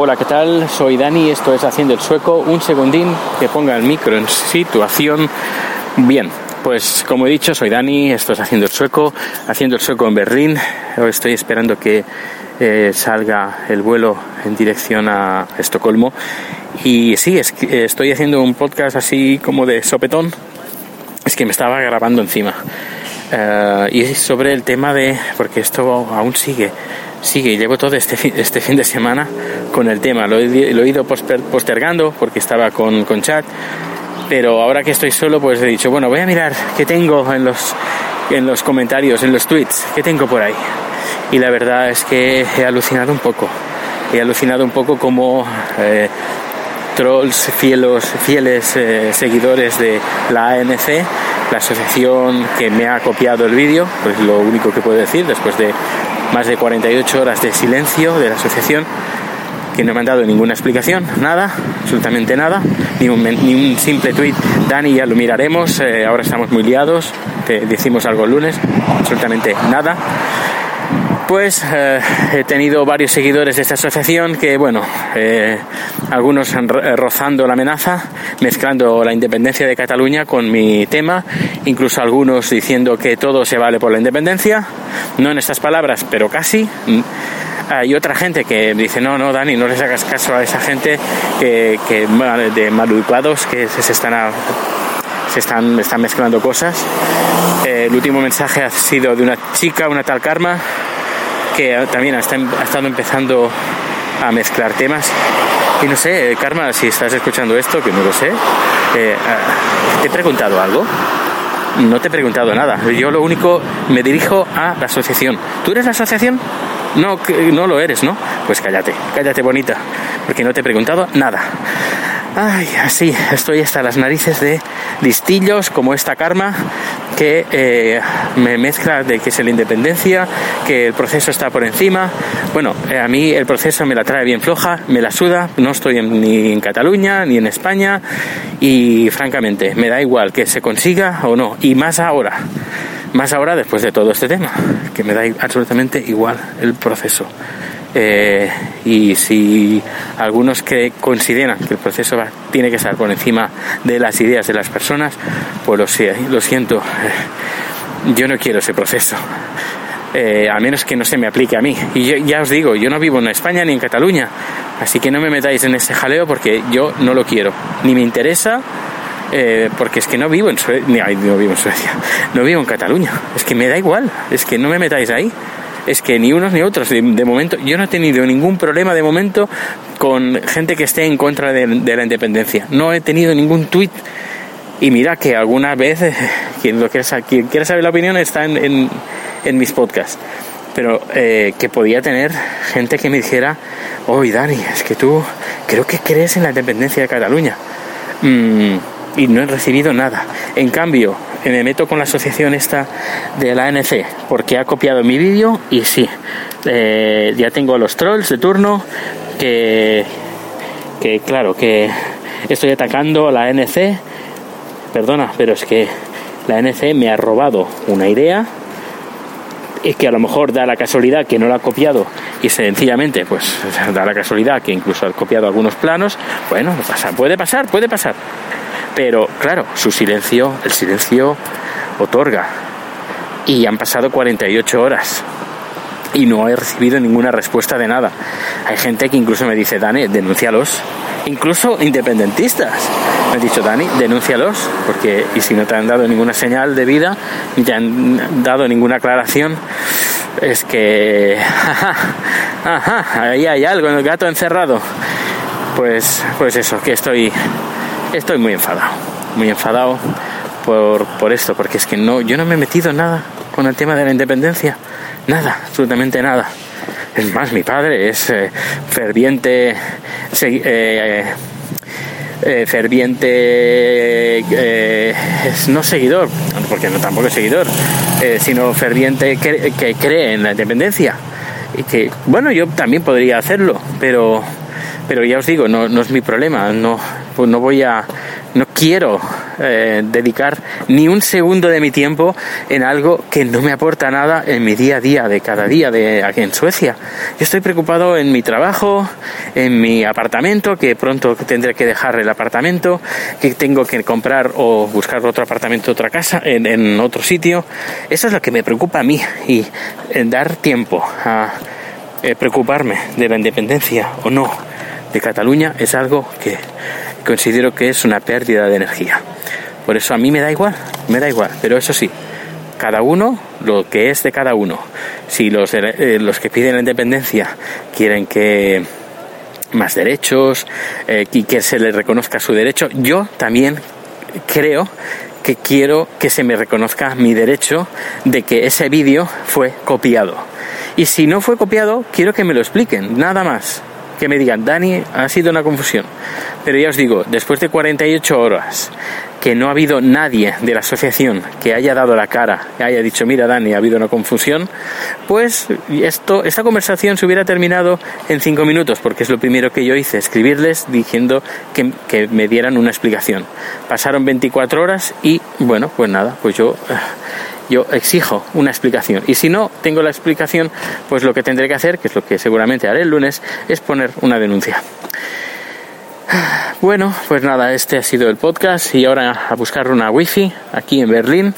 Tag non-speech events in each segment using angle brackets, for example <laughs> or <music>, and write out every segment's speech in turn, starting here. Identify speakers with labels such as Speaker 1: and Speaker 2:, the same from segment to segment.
Speaker 1: Hola, ¿qué tal? Soy Dani, esto es Haciendo el Sueco. Un segundín que ponga el micro en situación. Bien, pues como he dicho, soy Dani, esto es Haciendo el Sueco, Haciendo el Sueco en Berlín. Estoy esperando que eh, salga el vuelo en dirección a Estocolmo. Y sí, estoy haciendo un podcast así como de sopetón. Es que me estaba grabando encima. Eh, y sobre el tema de, porque esto aún sigue, sigue, llevo todo este fin, este fin de semana con el tema, lo he, lo he ido postergando porque estaba con, con chat, pero ahora que estoy solo pues he dicho, bueno, voy a mirar qué tengo en los, en los comentarios, en los tweets, qué tengo por ahí. Y la verdad es que he alucinado un poco, he alucinado un poco como... eh, trolls fielos, fieles eh, seguidores de la ANC, la asociación que me ha copiado el vídeo, pues lo único que puedo decir después de más de 48 horas de silencio de la asociación, que no me han dado ninguna explicación, nada, absolutamente nada, ni un, ni un simple tweet, Dani, ya lo miraremos, eh, ahora estamos muy liados, te decimos algo el lunes, absolutamente nada. Pues eh, he tenido varios seguidores de esta asociación que, bueno, eh, algunos rozando la amenaza, mezclando la independencia de Cataluña con mi tema, incluso algunos diciendo que todo se vale por la independencia, no en estas palabras, pero casi. Mm. Hay otra gente que dice, no, no, Dani, no les hagas caso a esa gente que, que de maleducados que se están a- se están, están mezclando cosas. Eh, el último mensaje ha sido de una chica, una tal Karma, que también ha, estado empezando a mezclar temas. Y no sé, eh, Karma, si estás escuchando esto, que no lo sé, eh, ah, ¿te he preguntado algo? No te he preguntado nada. Yo lo único me dirijo a la asociación. ¿Tú eres la asociación? No, no lo eres, ¿no? Pues cállate, cállate bonita, porque no te he preguntado nada. Ay, así, estoy hasta las narices de listillos como esta karma que eh, me mezcla de que es la independencia, que el proceso está por encima. Bueno, eh, a mí el proceso me la trae bien floja, me la suda, no estoy en- ni en Cataluña ni en España y francamente me da igual que se consiga o no, y más ahora, más ahora después de todo este tema, que me da absolutamente igual el proceso. Eh, y si algunos que consideran que el proceso va- tiene que estar por encima de las ideas de las personas, pues lo, lo siento, eh, yo no quiero ese proceso. Eh, a menos que no se me aplique a mí. Y ya os digo, yo no vivo en España ni en Cataluña, así que no me metáis en ese jaleo porque yo no lo quiero, ni me interesa, eh, porque es que no vivo en no vivo en Suecia, no vivo en Cataluña, es que me da igual, es que no me metáis ahí. Es que ni unos ni otros, de, momento, yo no he tenido ningún problema de momento con gente que esté en contra de, la independencia. No he tenido ningún tuit y mira que alguna vez, eh, <laughs> quien, lo quiera, quien quiera saber la opinión está en, en- mis podcasts. Pero eh, que podía tener gente que me dijera, oye Dani, es que tú creo que crees en la independencia de Cataluña. Mm, y no he recibido nada. En cambio, me meto con la asociación esta de la ANC porque ha copiado mi vídeo y sí, eh, ya tengo a los trolls de turno que, que claro, que estoy atacando a la ANC perdona, pero es que la ANC me ha robado una idea y que a lo mejor da la casualidad que no la ha copiado y sencillamente pues <laughs> da la casualidad que incluso ha copiado algunos planos, bueno, puede pasar, puede pasar. Pero claro, su silencio, el silencio otorga. Y han pasado 48 horas. y no he recibido ninguna respuesta de nada. Hay gente que incluso me dice, Dani, denúncialos. Incluso independentistas. Me han dicho, Dani, denúncialos, porque y si no te han dado ninguna señal de vida, ni te han dado ninguna aclaración, es que, ajá, ahí hay algo en el gato encerrado. Pues, pues eso, que estoy, estoy muy enfadado, muy enfadado por, por esto, porque es que no, yo no me he metido nada con el tema de la independencia, nada, absolutamente nada. Es más, mi padre es eh, ferviente, eh, eh, ferviente, no seguidor, porque no tampoco es seguidor, sino ferviente que, que, cree en la independencia. Y que, bueno, yo también podría hacerlo, pero, pero ya os digo, no, no es mi problema, no, pues no voy a, no quiero eh, dedicar ni un segundo de mi tiempo en algo que no me aporta nada en mi día a día de cada día de aquí en Suecia. Yo estoy preocupado en mi trabajo, en mi apartamento, que pronto tendré que dejar el apartamento, que tengo que comprar o buscar otro apartamento, otra casa, en, otro sitio. Eso es lo que me preocupa a mí y en dar tiempo a eh, preocuparme de la independencia o no de Cataluña es algo que considero que es una pérdida de energía. Por eso a mí me da igual, me da igual, pero eso sí, cada uno lo que es de cada uno. Si los, eh, los que piden la independencia quieren que más derechos eh, y que se les reconozca su derecho, yo también creo que quiero que se me reconozca mi derecho de que ese vídeo fue copiado. Y si no fue copiado, quiero que me lo expliquen, nada más que me digan, Dani, ha sido una confusión. Pero ya os digo, después de 48 horas que no ha habido nadie de la asociación que haya dado la cara, que haya dicho, mira Dani, ha habido una confusión, pues esto, esta conversación se hubiera terminado en cinco minutos, porque es lo primero que yo hice, escribirles diciendo que, que me dieran una explicación. Pasaron 24 horas y bueno, pues nada, pues yo yo exijo una explicación. Y si no tengo la explicación, pues lo que tendré que hacer, que es lo que seguramente haré el lunes, es poner una denuncia. <sighs> Bueno, pues nada, este ha sido el podcast y ahora a buscar una wifi aquí en Berlín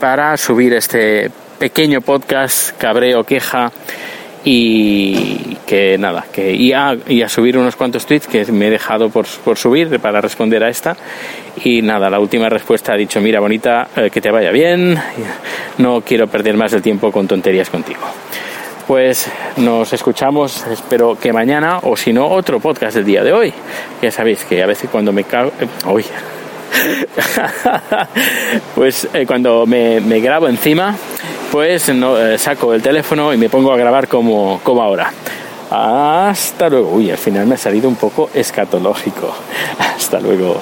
Speaker 1: para subir este pequeño podcast cabreo queja y que nada, que y a, subir unos cuantos tweets que me he dejado por, por, subir para responder a esta y nada, la última respuesta ha dicho mira bonita, eh, que te vaya bien, no quiero perder más el tiempo con tonterías contigo. Pues nos escuchamos, espero que mañana o si no otro podcast del día de hoy. Ya sabéis que a veces cuando me cago... Eh, <laughs> pues eh, cuando me grabo encima pues no, eh, saco el teléfono y me pongo a grabar como, como ahora. Hasta luego. Uy, al final me ha salido un poco escatológico. <laughs> Hasta luego.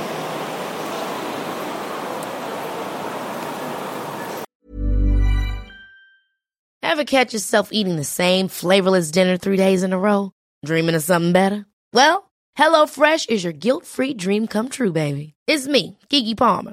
Speaker 2: Ever catch yourself eating the same flavorless dinner three days in a row? Dreaming of something better? Well, HelloFresh is your guilt-free dream come true, baby. It's me, Kiki Palmer.